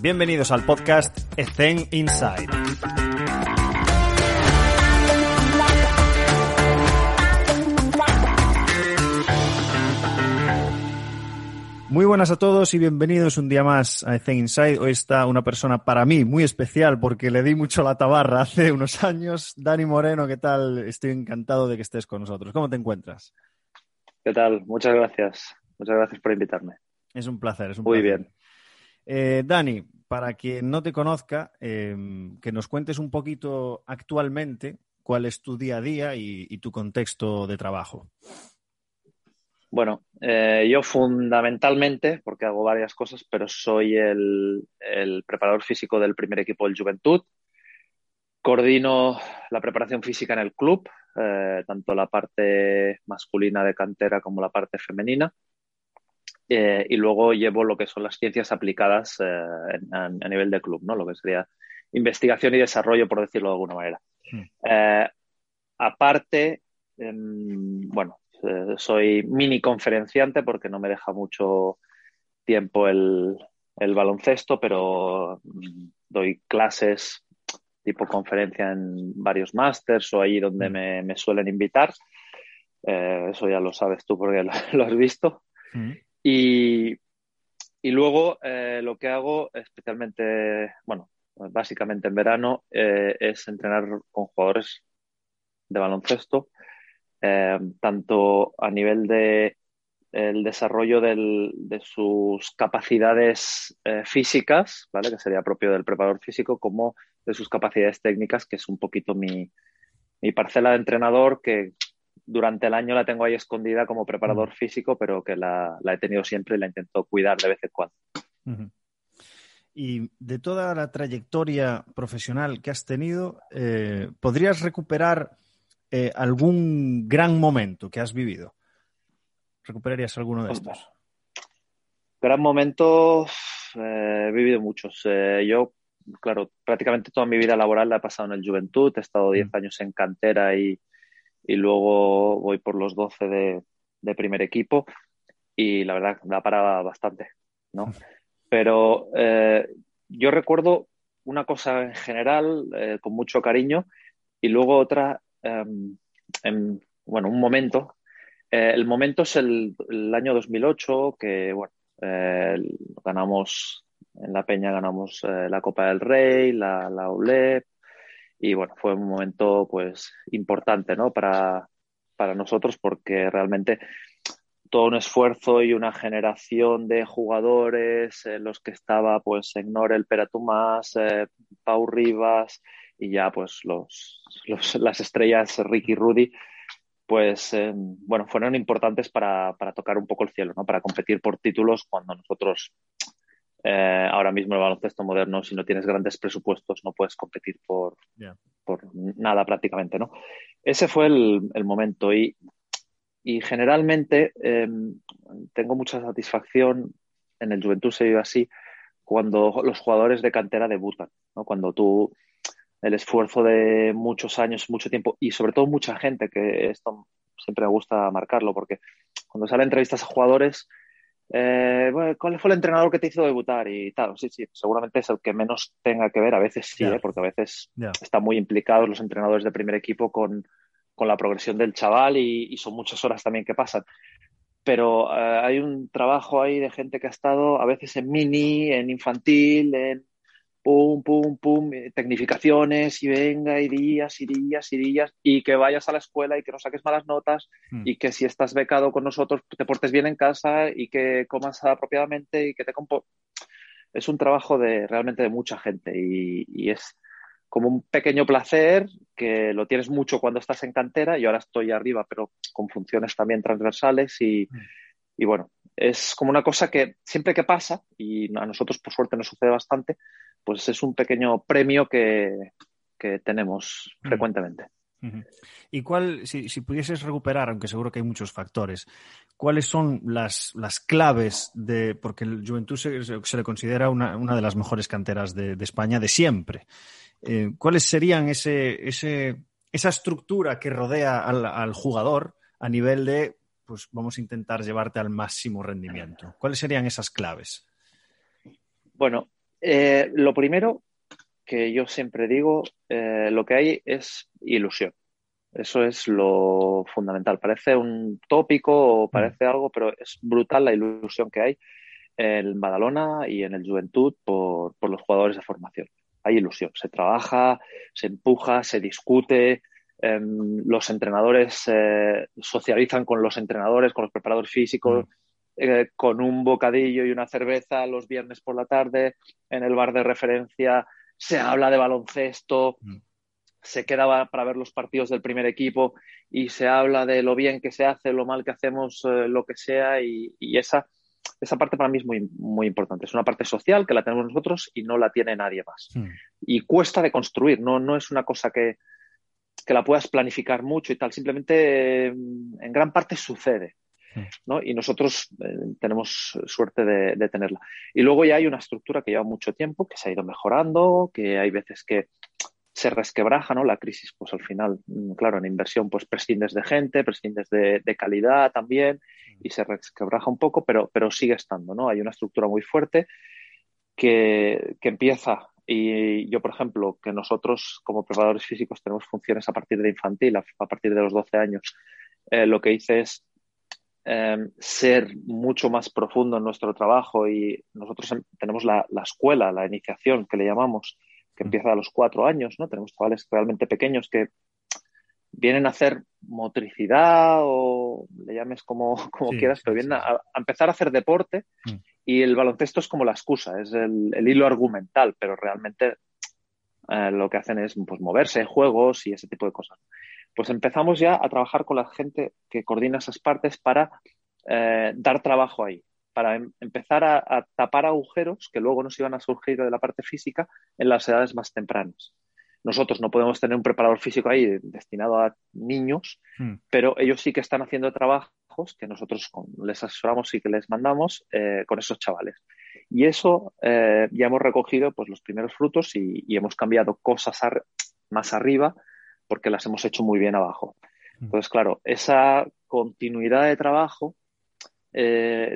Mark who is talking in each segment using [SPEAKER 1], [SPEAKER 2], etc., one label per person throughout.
[SPEAKER 1] Bienvenidos al podcast Ethen Inside. Muy buenas a todos y bienvenidos un día más a Ethen Inside. Hoy está una persona para mí muy especial porque le di mucho la tabarra hace unos años. Dani Moreno, ¿qué tal? Estoy encantado de que estés con nosotros. ¿Cómo te encuentras?
[SPEAKER 2] ¿Qué tal? Muchas gracias. Muchas gracias por invitarme.
[SPEAKER 1] Es un placer, es un
[SPEAKER 2] Muy
[SPEAKER 1] placer.
[SPEAKER 2] bien.
[SPEAKER 1] Eh, Dani, para quien no te conozca, eh, que nos cuentes un poquito actualmente cuál es tu día a día y, tu contexto de trabajo.
[SPEAKER 2] Bueno, eh, yo fundamentalmente, porque hago varias cosas, pero soy el, el preparador físico del primer equipo del Juventud. Coordino la preparación física en el club, eh, tanto la parte masculina de cantera como la parte femenina. Eh, y luego llevo lo que son las ciencias aplicadas eh, a, a nivel de club, ¿no? Lo que sería investigación y desarrollo, por decirlo de alguna manera.
[SPEAKER 1] Mm.
[SPEAKER 2] Eh, aparte, em, bueno, soy mini conferenciante porque no me deja mucho tiempo el, el baloncesto, pero mm, doy clases tipo conferencia en varios másters o ahí donde
[SPEAKER 1] Mm.
[SPEAKER 2] me, me suelen invitar. Eso ya lo sabes tú porque lo, lo has visto. Y, luego eh, lo que hago, especialmente, bueno, básicamente en verano, eh, es entrenar con jugadores de baloncesto, eh, tanto a nivel de el desarrollo de sus capacidades físicas, ¿vale? Que sería propio del preparador físico, como de sus capacidades técnicas, que es un poquito mi, mi parcela de entrenador, que durante el año la tengo ahí escondida como preparador físico, pero que la, la he tenido siempre y la intento cuidar de vez en cuando.
[SPEAKER 1] Y de toda la trayectoria profesional que has tenido, eh, ¿podrías recuperar eh, algún gran momento que has vivido? ¿Recuperarías alguno de estos?
[SPEAKER 2] Gran momento, eh, he vivido muchos. Yo, claro, prácticamente toda mi vida laboral la he pasado en el Juventud, he estado 10
[SPEAKER 1] Mm.
[SPEAKER 2] años en cantera y, y luego voy por los 12 de, de primer equipo y la verdad da para bastante, ¿no? Pero eh, yo recuerdo una cosa en general eh, con mucho cariño y luego otra, en, bueno, un momento. Eh, el momento es el, el año 2008 que, bueno, eh, ganamos en la Peña ganamos eh, la Copa del Rey, la, la ULEP y bueno, fue un momento pues importante, ¿no? Para, para nosotros porque realmente todo un esfuerzo y una generación de jugadores en los que estaba pues Ignore el Peratumás, eh, Pau Rivas y ya pues los, los- las estrellas Ricky Rudy pues eh, bueno, fueron importantes para, para tocar un poco el cielo, ¿no? Para competir por títulos cuando nosotros eh, ahora mismo el baloncesto moderno, si no tienes grandes presupuestos, no puedes competir por,
[SPEAKER 1] Ya.
[SPEAKER 2] por nada prácticamente, ¿no? Ese fue el, el momento y, y generalmente eh, tengo mucha satisfacción, en el Juventud se vive así, cuando los jugadores de cantera debutan, ¿no? Cuando tú el esfuerzo de muchos años, mucho tiempo y sobre todo mucha gente, que esto siempre me gusta marcarlo, porque cuando salen entrevistas a jugadores, eh, bueno, ¿cuál fue el entrenador que te hizo debutar? Y tal, sí, sí, seguramente es el que menos tenga que ver, a veces sí,
[SPEAKER 1] Ya.
[SPEAKER 2] ¿eh? porque a veces
[SPEAKER 1] Ya.
[SPEAKER 2] están muy implicados los entrenadores de primer equipo con, con la progresión del chaval y, y son muchas horas también que pasan. Pero eh, hay un trabajo ahí de gente que ha estado a veces en mini, en infantil, en pum, pum, pum, eh, tecnificaciones y venga, y días, y días, y días, y que vayas a la escuela y que no saques malas notas,
[SPEAKER 1] Mm.
[SPEAKER 2] y que si estás becado con nosotros te portes bien en casa y que comas apropiadamente y que te compo... Es un trabajo de realmente de mucha gente y, y es como un pequeño placer que lo tienes mucho cuando estás en cantera y ahora estoy arriba, pero con funciones también transversales y,
[SPEAKER 1] Mm.
[SPEAKER 2] y bueno, es como una cosa que siempre que pasa, y a nosotros por suerte nos sucede bastante, pues es un pequeño premio que, que tenemos frecuentemente.
[SPEAKER 1] ¿Y cuál, si, si pudieses recuperar, aunque seguro que hay muchos factores, cuáles son las, las claves de, porque el Juventud se le considera una, una de las mejores canteras de, de España de siempre? Eh, ¿Cuáles serían ese, ese, esa estructura que rodea al, al jugador a nivel de, pues vamos a intentar llevarte al máximo rendimiento? ¿Cuáles serían esas claves?
[SPEAKER 2] Bueno, Eh, lo primero que yo siempre digo, eh, lo que hay es ilusión. Eso es lo fundamental. Parece un tópico o mm. parece algo, pero es brutal la ilusión que hay en Badalona y en el Juventud por, los jugadores de formación. Hay ilusión, se trabaja, se empuja, se discute, em, los entrenadores eh, socializan con los entrenadores, con los preparadores físicos, mm. eh, con un bocadillo y una cerveza los viernes por la tarde en el bar de referencia, se habla de baloncesto, mm se queda para ver los partidos del primer equipo y se habla de lo bien que se hace, lo mal que hacemos, eh, lo que sea, y, esa, esa parte para mí es muy, muy importante. Es una parte social que la tenemos nosotros y no la tiene nadie más. Hmm. Y cuesta de construir, no, no es una cosa que, que la puedas planificar mucho y tal, simplemente mm, en gran parte sucede. Hmm. ¿no? Y nosotros eh, tenemos suerte de, de, tenerla. Y luego ya hay una estructura que lleva mucho tiempo, que se ha ido mejorando, que hay veces que se resquebraja, ¿no? La crisis, pues al final, mm, claro, en inversión, pues prescindes de gente, prescindes de, calidad también y se resquebraja un poco, pero, pero sigue estando, ¿no? Hay una estructura muy fuerte que, empieza y yo, por ejemplo, que nosotros como preparadores físicos tenemos funciones a partir de infantil, a, partir de los 12 años, eh, lo que hice es em, ser mucho más profundo en nuestro trabajo y nosotros em, tenemos la, la, escuela, la iniciación que le llamamos, que empieza a los cuatro años, ¿no? Tenemos chavales realmente pequeños que vienen a hacer motricidad o le llames como, como quieras, pero vienen a, empezar a hacer deporte mm. Y el baloncesto es como la excusa, es el, hilo argumental, pero realmente eh, lo que hacen es pues, moverse, juegos y ese tipo de cosas. Pues empezamos ya a trabajar con la gente que coordina esas partes para eh, dar trabajo ahí para em, empezar a, tapar agujeros que luego nos iban a surgir de la parte física en las edades más tempranas. Nosotros no podemos tener un preparador físico ahí destinado a niños, hmm. pero ellos sí que están haciendo trabajos que nosotros les asesoramos y que les mandamos eh, con esos chavales. Y eso eh, ya hemos recogido pues, los primeros frutos y, hemos cambiado cosas más arriba porque las hemos hecho muy bien abajo. Hmm. Entonces, claro, esa continuidad de trabajo eh,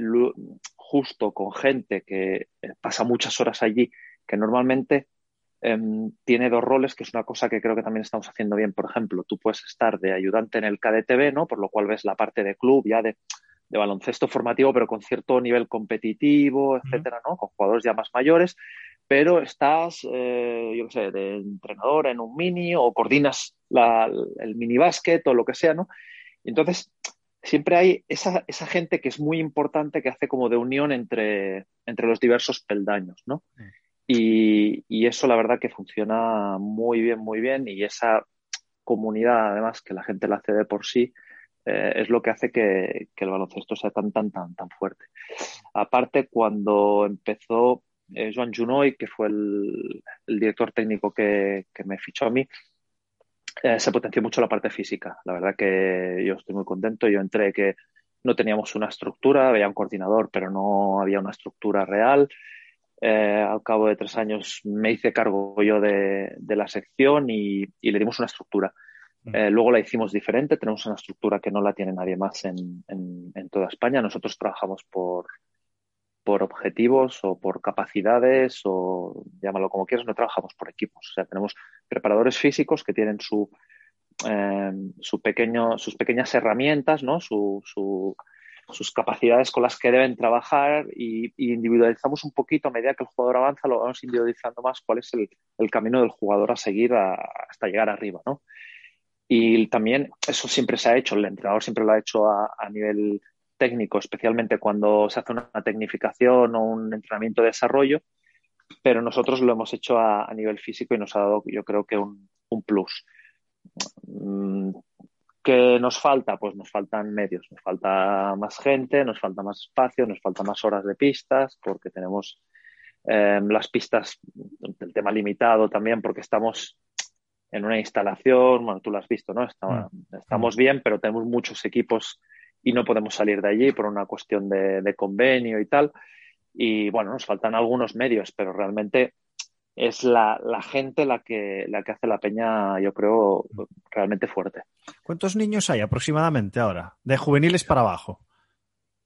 [SPEAKER 2] justo con gente que pasa muchas horas allí, que normalmente em, tiene dos roles, que es una cosa que creo que también estamos haciendo bien. Por ejemplo, tú puedes estar de ayudante en el KDTV, ¿no? Por lo cual ves la parte de club ya de, baloncesto formativo, pero con cierto nivel competitivo, etcétera, ¿no? Con jugadores ya más mayores, pero estás, eh, yo qué sé, de entrenador en un mini o coordinas el mini básquet o lo que sea, ¿no? Entonces, siempre hay esa, esa, gente que es muy importante que hace como de unión entre, entre los diversos peldaños, ¿no? Y, y, eso la verdad que funciona muy bien, muy bien y esa comunidad además que la gente la hace de por sí eh, es lo que hace que, que, el baloncesto sea tan, tan, tan, tan fuerte. Aparte, cuando empezó eh, Joan Junoy, que fue el, director técnico que, que me fichó a mí, eh, se potenció mucho la parte física. La verdad que yo estoy muy contento. Yo entré que no teníamos una estructura, había un coordinador, pero no había una estructura real. Eh, al cabo de tres años me hice cargo yo de, la sección y, le dimos una estructura. Mm. Eh, luego la hicimos diferente, tenemos una estructura que no la tiene nadie más en, en toda España. Nosotros trabajamos por, por objetivos o por capacidades o llámalo como quieras, no trabajamos por equipos. O sea, tenemos preparadores físicos que tienen su, eh, su pequeño, sus pequeñas herramientas, ¿no? Su, sus capacidades con las que deben trabajar y, individualizamos un poquito a medida que el jugador avanza, lo vamos individualizando más cuál es el, camino del jugador a seguir hasta llegar arriba, ¿no? Y también eso siempre se ha hecho, el entrenador siempre lo ha hecho a, a nivel técnico, especialmente cuando se hace una tecnificación o un entrenamiento de desarrollo, pero nosotros lo hemos hecho a, nivel físico y nos ha dado, yo creo que un, plus. Mm, ¿Qué nos falta? Pues nos faltan medios, nos falta más gente, nos falta más espacio, nos falta más horas de pistas, porque tenemos em, las pistas, el tema limitado también, porque estamos en una instalación, bueno, tú lo has visto, ¿no? Mm. estamos bien, pero tenemos muchos equipos y no podemos salir de allí por una cuestión de, convenio y tal. Y bueno, nos faltan algunos medios, pero realmente es la, gente la que, la que hace la peña, yo creo, realmente fuerte.
[SPEAKER 1] ¿Cuántos niños hay aproximadamente ahora? De juveniles para abajo.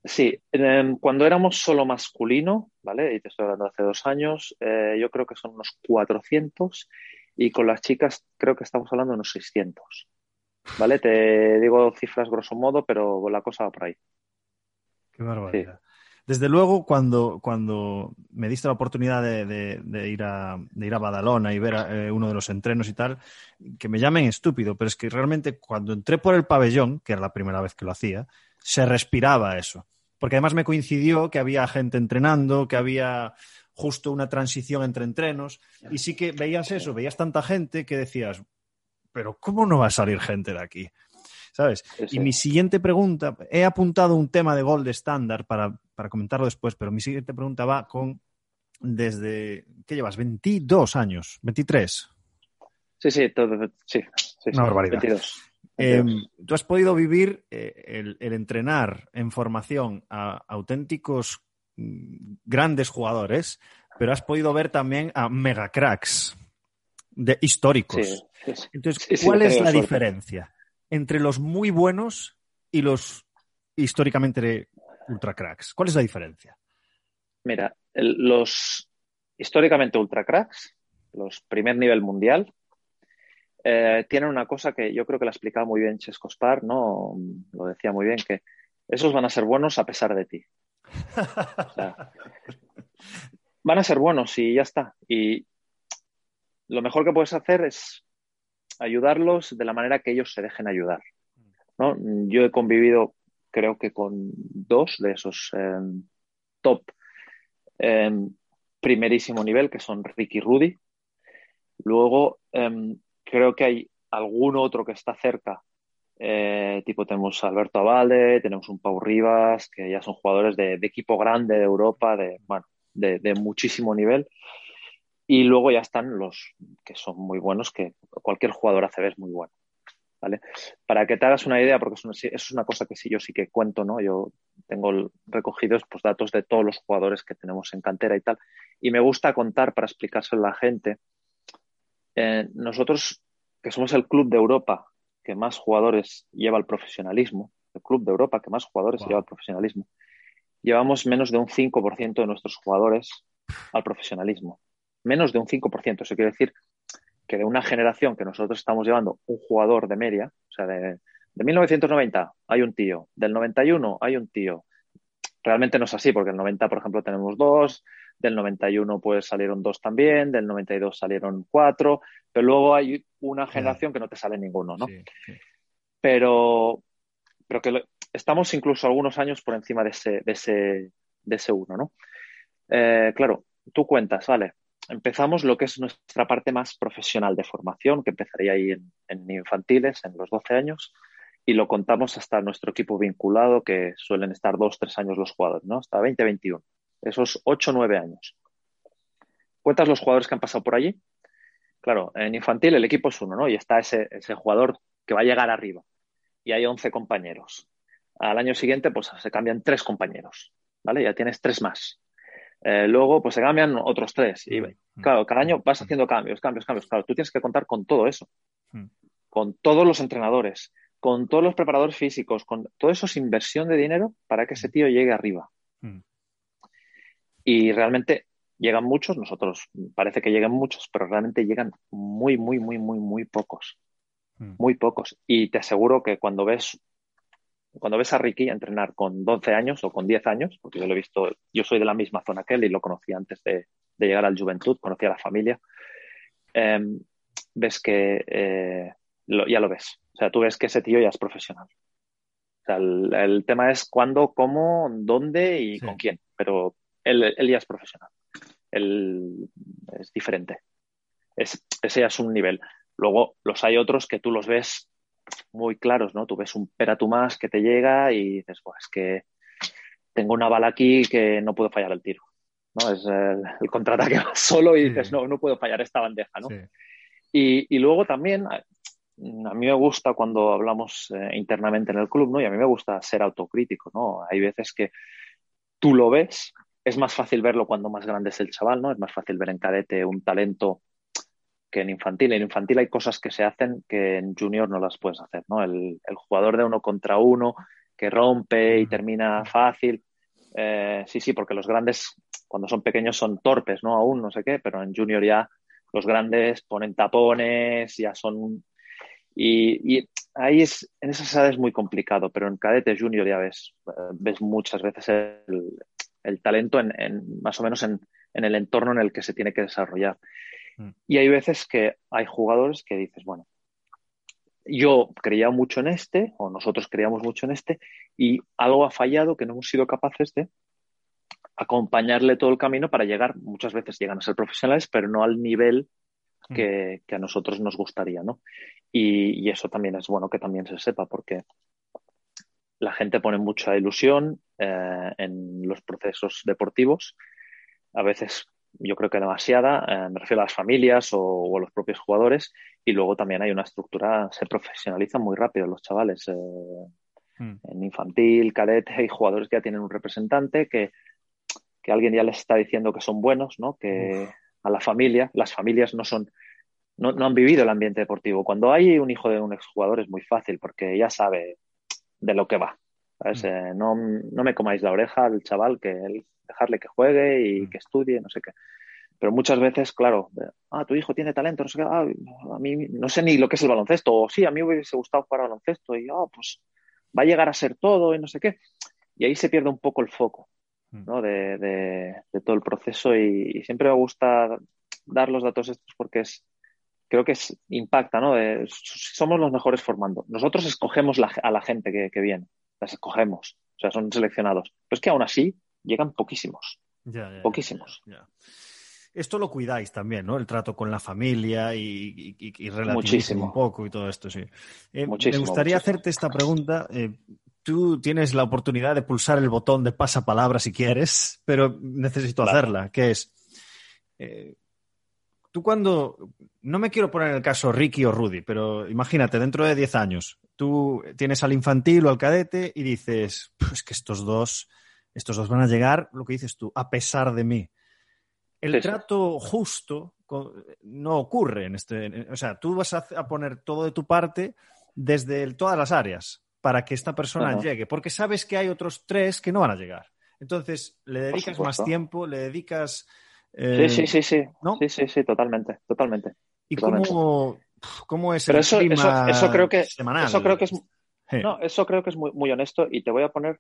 [SPEAKER 2] Sí, cuando éramos solo masculino, ¿vale? Y te estoy hablando hace dos años, eh, yo creo que son unos 400 y con las chicas creo que estamos hablando de unos 600. ¿Vale? Te digo cifras grosso modo, pero la cosa va por ahí.
[SPEAKER 1] Qué barbaridad. Desde luego, cuando, cuando me diste la oportunidad de, ir, a, ir a Badalona y ver eh, uno de los entrenos y tal, que me llamen estúpido, pero es que realmente cuando entré por el pabellón, que era la primera vez que lo hacía, se respiraba eso. Porque además me coincidió que había gente entrenando, que había justo una transición entre entrenos, y sí que veías eso, veías tanta gente que decías, pero ¿cómo no va a salir gente de aquí? ¿Sabes? Y mi siguiente pregunta, he apuntado un tema de gol de estándar para, comentarlo después, pero mi siguiente pregunta va con desde, ¿qué llevas? 22 años, 23.
[SPEAKER 2] Sí, sí, todo, sí, sí,
[SPEAKER 1] Una barbaridad.
[SPEAKER 2] 22.
[SPEAKER 1] Em, tú has podido vivir eh, el, el, entrenar en formación a auténticos mm, grandes jugadores, pero has podido ver también a mega cracks de históricos. Entonces, ¿cuál es la diferencia? Entre los muy buenos y los históricamente ultra cracks? ¿Cuál es la diferencia?
[SPEAKER 2] Mira, los históricamente ultra cracks, los primer nivel mundial, eh, tienen una cosa que yo creo que la explicaba muy bien Chesco Spar, ¿no? Lo decía muy bien, que esos van a ser buenos a pesar de ti. van a ser buenos y ya está. Y lo mejor que puedes hacer es ayudarlos de la manera que ellos se dejen ayudar. ¿no? Yo he convivido, creo que con dos de esos em, top em, primerísimo nivel, que son Ricky y Rudy. Luego, em, creo que hay algún otro que está cerca, eh, tipo tenemos a Alberto Avalde, tenemos un Pau Rivas, que ya son jugadores de, equipo grande de Europa, de, bueno, de muchísimo nivel. Y luego ya están los que son muy buenos, que cualquier jugador ACB es muy bueno. ¿Vale? Para que te hagas una idea, porque eso es una cosa que sí yo sí que cuento, ¿no? Yo tengo recogidos pues, datos de todos los jugadores que tenemos en cantera y tal. Y me gusta contar para explicárselo a la gente. Eh, nosotros, que somos el club de Europa que más jugadores lleva al profesionalismo, el club de Europa que más jugadores lleva al profesionalismo, llevamos menos de un 5% de nuestros jugadores al profesionalismo menos de un 5%. Eso quiere decir que de una generación que nosotros estamos llevando un jugador de media, o sea, de, 1990 hay un tío, del 91 hay un tío. Realmente no es así, porque el 90, por ejemplo, tenemos dos, del 91 pues salieron dos también, del 92 salieron cuatro, pero luego hay una generación que no te sale ninguno, ¿no? Pero, pero que estamos incluso algunos años por encima de ese, de ese, de ese uno, ¿no? Eh, claro, tú cuentas, vale, empezamos lo que es nuestra parte más profesional de formación, que empezaría ahí en, infantiles, en los 12 años, y lo contamos hasta nuestro equipo vinculado, que suelen estar dos, tres años los jugadores, ¿no? Hasta 20, 21. Esos 8, 9 años. Cuentas los jugadores que han pasado por allí. Claro, en infantil el equipo es uno, ¿no? Y está ese, ese jugador que va a llegar arriba. Y hay 11 compañeros. Al año siguiente, pues se cambian tres compañeros, ¿vale? Ya tienes tres más. Eh, luego, pues se cambian otros tres. Y claro, cada año vas haciendo cambios, cambios, cambios. Claro, tú tienes que contar con todo eso. Con todos los entrenadores, con todos los preparadores físicos, con todo eso es inversión de dinero para que ese tío llegue arriba. Y realmente llegan muchos, nosotros parece que llegan muchos, pero realmente llegan muy, muy, muy, muy, muy pocos. Muy pocos. Y te aseguro que cuando ves cuando ves a Ricky entrenar con 12 años o con 10 años, porque yo lo he visto, yo soy de la misma zona que él y lo conocí antes de, llegar al Juventud, conocí a la familia, em, ves que eh, ya lo ves. O sea, tú ves que ese tío ya es profesional. O sea, el, tema es cuándo, cómo, dónde y con quién, pero él, ya es profesional. Él es diferente. Es, ese ya es un nivel. Luego los hay otros que tú los ves muy claros, ¿no? Tú ves un más que te llega y dices, pues es que tengo una bala aquí que no puedo fallar el tiro, ¿no? Es el, el contraataque solo y dices, no, no puedo fallar esta bandeja, ¿no? Y, luego también, a, mí me gusta cuando hablamos eh, internamente en el club, ¿no? Y a mí me gusta ser autocrítico, ¿no? Hay veces que tú lo ves, es más fácil verlo cuando más grande es el chaval, ¿no? Es más fácil ver en cadete un talento que en infantil. En infantil hay cosas que se hacen que en junior no las puedes hacer, ¿no? El, jugador de uno contra uno, que rompe y termina fácil. Eh, sí, sí, porque los grandes, cuando son pequeños, son torpes, ¿no? Aún no sé qué, pero en junior ya los grandes ponen tapones, ya son... Y, y ahí es, en esas edades es muy complicado, pero en cadete junior ya ves, eh, ves muchas veces el, el talento en, en, más o menos en, en, el entorno en el que se tiene que desarrollar. Mm. Y hay veces que hay jugadores que dices, bueno, yo creía mucho en este, o nosotros creíamos mucho en este, y algo ha fallado que no hemos sido capaces de acompañarle todo el camino para llegar, muchas veces llegan a ser profesionales, pero no al nivel que, que a nosotros nos gustaría, ¿no? Y, y, eso también es bueno que también se sepa, porque la gente pone mucha ilusión eh, en los procesos deportivos, a veces yo creo que demasiada, eh, me refiero a las familias o, o, a los propios jugadores, y luego también hay una estructura, se profesionalizan muy rápido los chavales. Eh, mm. En infantil, cadete, hay jugadores que ya tienen un representante, que, que alguien ya les está diciendo que son buenos, ¿no? Que Uf. a la familia, las familias no son, no, no, han vivido el ambiente deportivo. Cuando hay un hijo de un exjugador es muy fácil porque ya sabe de lo que va. ¿Sabes? Mm. Eh, no, no, me comáis la oreja al chaval, que él, dejarle que juegue y mm. que estudie, no sé qué. Pero muchas veces, claro, ah, tu hijo tiene talento, no sé qué, ah, a mí no sé ni lo que es el baloncesto, o sí, a mí me hubiese gustado jugar baloncesto, y ah, pues va a llegar a ser todo y no sé qué. Y ahí se pierde un poco el foco mm. ¿no? de, de, de todo el proceso y, y, siempre me gusta dar los datos estos porque es, creo que es, impacta, ¿no? De, somos los mejores formando. Nosotros escogemos la, a la gente que, que, viene, las escogemos, o sea, son seleccionados. Pero es que aún así llegan poquísimos.
[SPEAKER 1] Ya, ya,
[SPEAKER 2] poquísimos.
[SPEAKER 1] Ya, esto lo cuidáis también, ¿no? El trato con la familia y, y, y relativizar un poco y todo esto, sí. Eh,
[SPEAKER 2] muchísimo,
[SPEAKER 1] me gustaría
[SPEAKER 2] muchísimo.
[SPEAKER 1] hacerte esta pregunta. Eh, tú tienes la oportunidad de pulsar el botón de pasapalabra si quieres, pero necesito claro. hacerla, que es... Eh, tú cuando... No me quiero poner en el caso Ricky o Rudy, pero imagínate, dentro de 10 años, tú tienes al infantil o al cadete y dices, pues que estos dos, estos dos van a llegar, lo que dices tú, a pesar de mí el sí, trato justo no ocurre en este. O sea, tú vas a, poner todo de tu parte desde el, todas las áreas para que esta persona llegue, porque sabes que hay otros tres que no van a llegar. Entonces, le dedicas más tiempo, le dedicas.
[SPEAKER 2] Eh, sí, sí, sí, sí. ¿no? Sí, sí, sí, totalmente, totalmente.
[SPEAKER 1] ¿Y
[SPEAKER 2] totalmente.
[SPEAKER 1] Cómo, cómo es
[SPEAKER 2] Pero
[SPEAKER 1] el
[SPEAKER 2] eso,
[SPEAKER 1] clima
[SPEAKER 2] eso, eso creo que
[SPEAKER 1] semanal?
[SPEAKER 2] Eso creo que es.
[SPEAKER 1] Sí.
[SPEAKER 2] No, eso creo que es muy, muy honesto y te voy a poner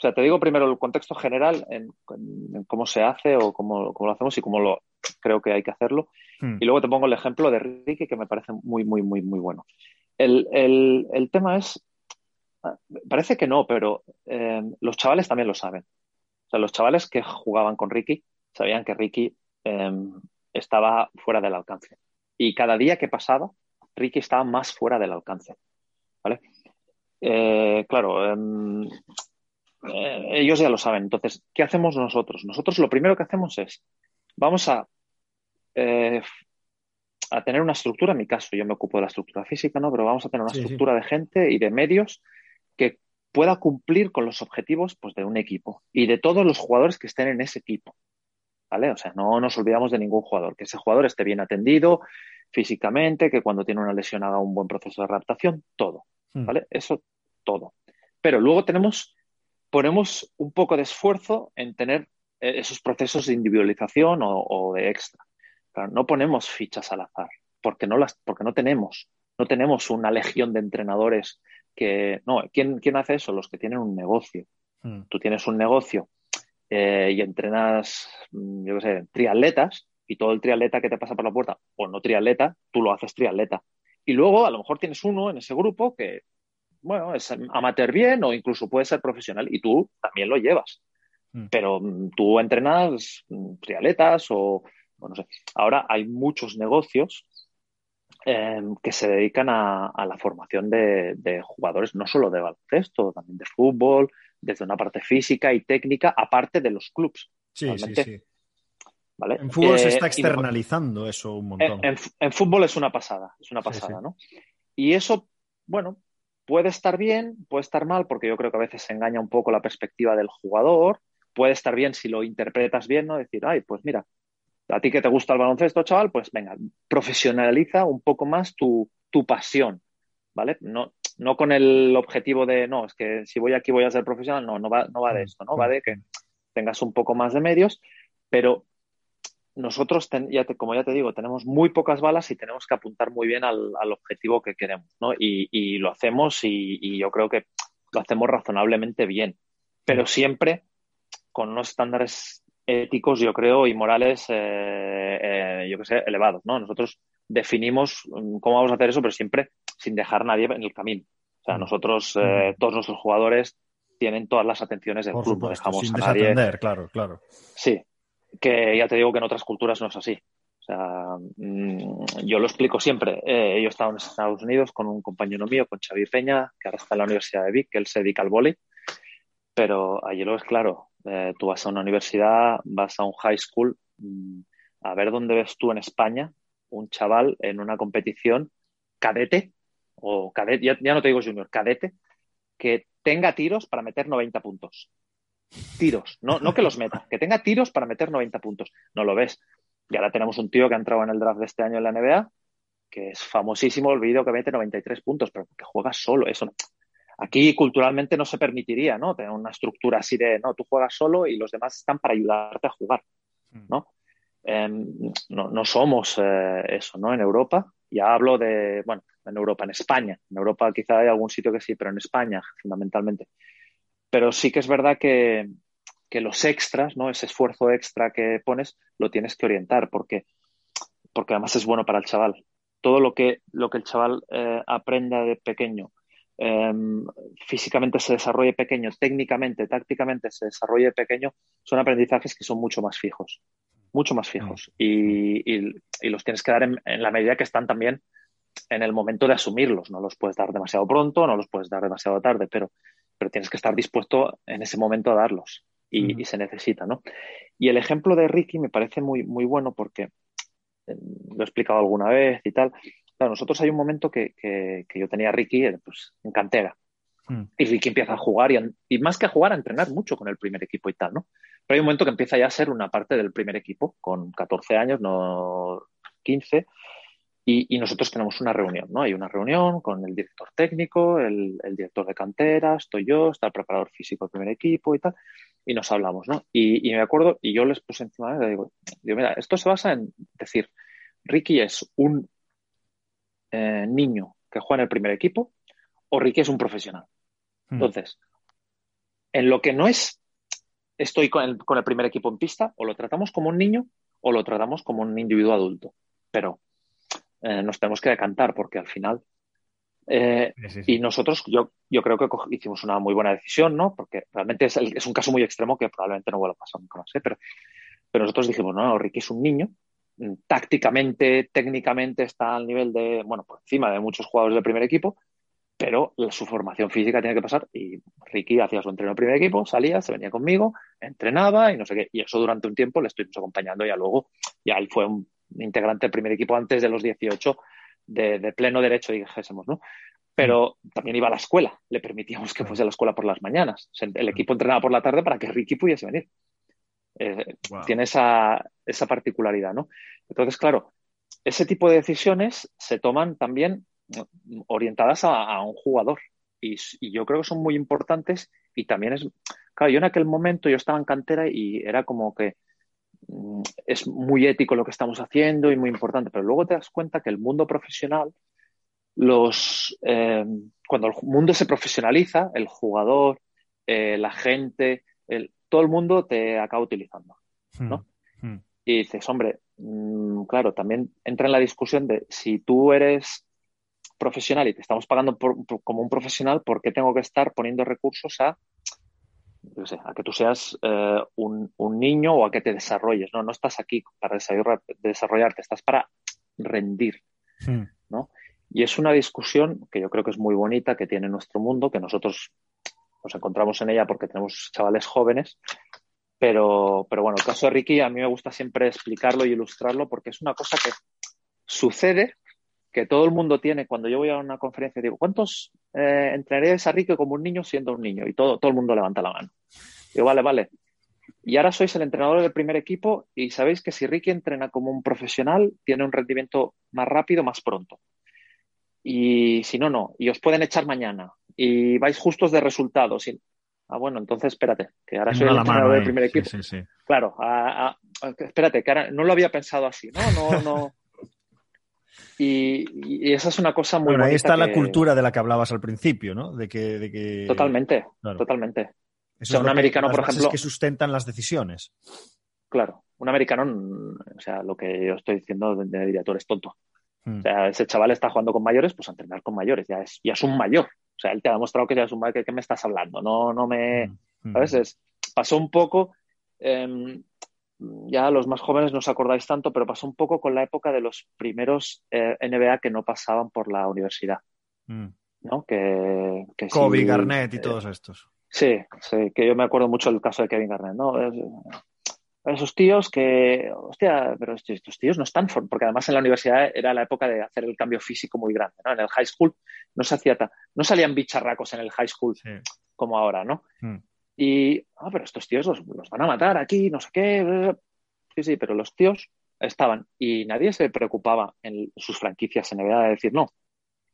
[SPEAKER 2] o sea, te digo primero el contexto general en, en, en cómo se hace o cómo, cómo, lo hacemos y cómo lo creo que hay que hacerlo. Hmm. Y luego te pongo el ejemplo de Ricky, que me parece muy, muy, muy, muy bueno. El, el, el tema es, parece que no, pero eh, los chavales también lo saben. O sea, los chavales que jugaban con Ricky sabían que Ricky eh, estaba fuera del alcance. Y cada día que pasaba, Ricky estaba más fuera del alcance. ¿Vale? Eh, claro, em, eh, ellos ya lo saben. Entonces, ¿qué hacemos nosotros? Nosotros lo primero que hacemos es, vamos a, eh, a tener una estructura, en mi caso yo me ocupo de la estructura física, ¿no? Pero vamos a tener una sí, estructura sí. de gente y de medios que pueda cumplir con los objetivos pues, de un equipo y de todos los jugadores que estén en ese equipo. ¿Vale? O sea, no nos olvidamos de ningún jugador, que ese jugador esté bien atendido físicamente, que cuando tiene una lesión haga un buen proceso de adaptación, todo. Hmm. ¿Vale? Eso, todo. Pero luego tenemos ponemos un poco de esfuerzo en tener eh, esos procesos de individualización o, o de extra. Claro, no ponemos fichas al azar, porque no, las, porque no tenemos. No tenemos una legión de entrenadores que. No, ¿quién, quién hace eso? Los que tienen un negocio. Mm. Tú tienes un negocio eh, y entrenas, mm, yo qué sé, triatletas, y todo el triatleta que te pasa por la puerta, o no triatleta, tú lo haces triatleta. Y luego a lo mejor tienes uno en ese grupo que bueno, es amateur bien o incluso puede ser profesional y tú también lo llevas. Mm. Pero mm, tú entrenas trialetas o, bueno, no sé. Ahora hay muchos negocios eh, que se dedican a, a la formación de, de, jugadores, no solo de baloncesto, también de fútbol, desde una parte física y técnica, aparte de los clubs.
[SPEAKER 1] Sí, Realmente, sí, sí. ¿Vale? En fútbol eh, se está externalizando y, eso un montón.
[SPEAKER 2] En, en, en, fútbol es una pasada, es una pasada, sí, ¿no? Y eso, bueno, puede estar bien, puede estar mal, porque yo creo que a veces se engaña un poco la perspectiva del jugador. Puede estar bien si lo interpretas bien, ¿no? Decir, ay, pues mira, a ti que te gusta el baloncesto, chaval, pues venga, profesionaliza un poco más tu, tu pasión, ¿vale? No, no con el objetivo de, no, es que si voy aquí voy a ser profesional, no, no va, no va de esto, ¿no? Va de que tengas un poco más de medios, pero nosotros, ya como ya te digo, tenemos muy pocas balas y tenemos que apuntar muy bien al, objetivo que queremos, ¿no? Y, lo hacemos y, yo creo que lo hacemos razonablemente bien, pero siempre con unos estándares éticos, yo creo, y morales, eh, eh, yo que sé, elevados, ¿no? Nosotros definimos mm, cómo vamos a hacer eso, pero siempre sin dejar a nadie en el camino. O sea, mm. nosotros, eh, mm. todos nuestros jugadores tienen todas las atenciones del club, no dejamos
[SPEAKER 1] sin
[SPEAKER 2] a nadie.
[SPEAKER 1] claro, claro.
[SPEAKER 2] Sí, que ya te digo que en otras culturas no es así. O sea, yo lo explico siempre. Eh, yo he estado en Estados Unidos con un compañero mío, con Xavi Peña, que ahora está en la Universidad de Vic, que él se dedica al vóley. Pero allí lo es claro. Eh, tú vas a una universidad, vas a un high school, a ver dónde ves tú en España un chaval en una competición cadete, o cadete, ya, no te digo junior, cadete, que tenga tiros para meter 90 puntos. Tiros, no, no que los meta, que tenga tiros para meter 90 puntos. No lo ves. Y ahora tenemos un tío que ha entrado en el draft de este año en la NBA, que es famosísimo el vídeo que mete 93 puntos, pero que juega solo. Eso Aquí culturalmente no se permitiría, ¿no? Tener una estructura así de, no, tú juegas solo y los demás están para ayudarte a jugar, ¿no? Em, no, no, somos eh, eso, ¿no? En Europa, ya hablo de, bueno, en Europa, en España. En Europa quizá hay algún sitio que sí, pero en España fundamentalmente. Pero sí que es verdad que, que los extras, ¿no? Ese esfuerzo extra que pones, lo tienes que orientar porque, porque además es bueno para el chaval. Todo lo que, lo que el chaval eh, aprenda de pequeño, em, físicamente se desarrolle pequeño, técnicamente, tácticamente se desarrolle pequeño, son aprendizajes que son mucho más fijos mucho más fijos mm. y, los tienes que dar en, la medida que están también en el momento de asumirlos. No los puedes dar demasiado pronto, no los puedes dar demasiado tarde, pero, pero tienes que estar dispuesto en ese momento a darlos y, se necesita, ¿no? Y el ejemplo de Ricky me parece muy, muy bueno porque eh, lo he explicado alguna vez y tal. nosotros hay un momento que, yo tenía a Ricky eh, pues, en cantera. Mm. Y Ricky empieza a jugar y, y, más que a jugar, a entrenar mucho con el primer equipo y tal, ¿no? Pero hay un momento que empieza ya a ser una parte del primer equipo, con 14 años, no 15, y, nosotros tenemos una reunión, ¿no? Hay una reunión con el director técnico, el, director de cantera, estoy yo, está el preparador físico del primer equipo y tal, y nos hablamos, ¿no? Y, me acuerdo, y yo les puse encima de digo, digo, mira, esto se basa en decir, Ricky es un eh, niño que juega en el primer equipo o Ricky es un profesional. Hmm. Entonces, en lo que no es estoy con el, primer equipo en pista, o lo tratamos como un niño o lo tratamos como un individuo adulto. Pero eh, nos tenemos que decantar porque al final. Eh, y nosotros, yo, yo creo que hicimos una muy buena decisión, ¿no? Porque realmente es, es un caso muy extremo que probablemente no vuelva a pasar nunca más, ¿eh? pero, pero nosotros dijimos, no, Ricky es un niño, tácticamente, técnicamente está al nivel de, bueno, por encima de muchos jugadores del primer equipo, pero su formación física tiene que pasar y Ricky hacía su entreno en primer equipo, salía, se venía conmigo, entrenaba y no sé qué. Y eso durante un tiempo le estuvimos acompañando ya luego, ya él fue un integrante del primer equipo antes de los 18 de, pleno derecho, dijésemos, ¿no? Pero también iba a la escuela, le permitíamos que fuese a la escuela por las mañanas. El equipo entrenaba por la tarde para que Ricky pudiese venir. Eh, tiene esa, esa particularidad, ¿no? Entonces, claro, ese tipo de decisiones se toman también orientadas a, un jugador. Y, yo creo que son muy importantes y también es, claro, yo en aquel momento yo estaba en cantera y era como que mm, es muy ético lo que estamos haciendo y muy importante, pero luego te das cuenta que el mundo profesional, los, eh, cuando el mundo se profesionaliza, el jugador, eh, la gente, el, todo el mundo te acaba utilizando, ¿no? Hmm, hmm. Y dices, hombre, mm, claro, también entra en la discusión de si tú eres profesional y te estamos pagando como un profesional, ¿por qué tengo que estar poniendo recursos a, a que tú seas eh, un, niño o a que te desarrolles? No, no estás aquí para desarrollarte, estás para rendir. Hmm. ¿no? Y es una discusión que yo creo que es muy bonita, que tiene nuestro mundo, que nosotros nos encontramos en ella porque tenemos chavales jóvenes. Pero, pero bueno, el caso de Ricky a mí me gusta siempre explicarlo y ilustrarlo porque es una cosa que sucede que todo el mundo tiene cuando yo voy a una conferencia digo, ¿cuántos eh, entrenaréis a Ricky como un niño siendo un niño? Y todo, todo el mundo levanta la mano. Digo, vale, vale. Y ahora sois el entrenador del primer equipo y sabéis que si Ricky entrena como un profesional, tiene un rendimiento más rápido, más pronto. y si no, no, y os pueden echar mañana, y vais justos de resultados. Y... Ah, bueno, entonces espérate, que ahora soy el entrenador del primer equipo. Claro, espérate, que ahora no lo había pensado así, ¿no? No, no. Y, esa es una cosa muy
[SPEAKER 1] bueno, ahí está la cultura de la que hablabas al principio, ¿no? De que, de que...
[SPEAKER 2] Totalmente, totalmente. o sea, un americano, por ejemplo.
[SPEAKER 1] que sustentan las decisiones.
[SPEAKER 2] Claro, un americano, o sea, lo que yo estoy diciendo de, director es tonto. Hmm. O sea, ese chaval está jugando con mayores, pues a entrenar con mayores, ya es, ya es un mayor. O sea, él te ha demostrado que ya es un mayor, ¿qué me estás hablando? No, no me... Hmm. A veces pasó un poco, em, ya los más jóvenes no os acordáis tanto, pero pasó un poco con la época de los primeros eh, NBA que no pasaban por la universidad. Mm. ¿no? Que, que
[SPEAKER 1] Kobe, Garnett y eh, todos estos.
[SPEAKER 2] Sí, sí, que yo me acuerdo mucho del caso de Kevin Garnett, ¿no? esos tíos que, hostia, pero estos tíos no están, porque además en la universidad era la época de hacer el cambio físico muy grande, ¿no? En el high school no se hacía, no salían bicharracos en el high school como ahora, ¿no? Mm. Y, ah, pero estos tíos los, van a matar aquí, no sé qué. Sí, sí, pero los tíos estaban y nadie se preocupaba en sus franquicias en NBA de decir, no,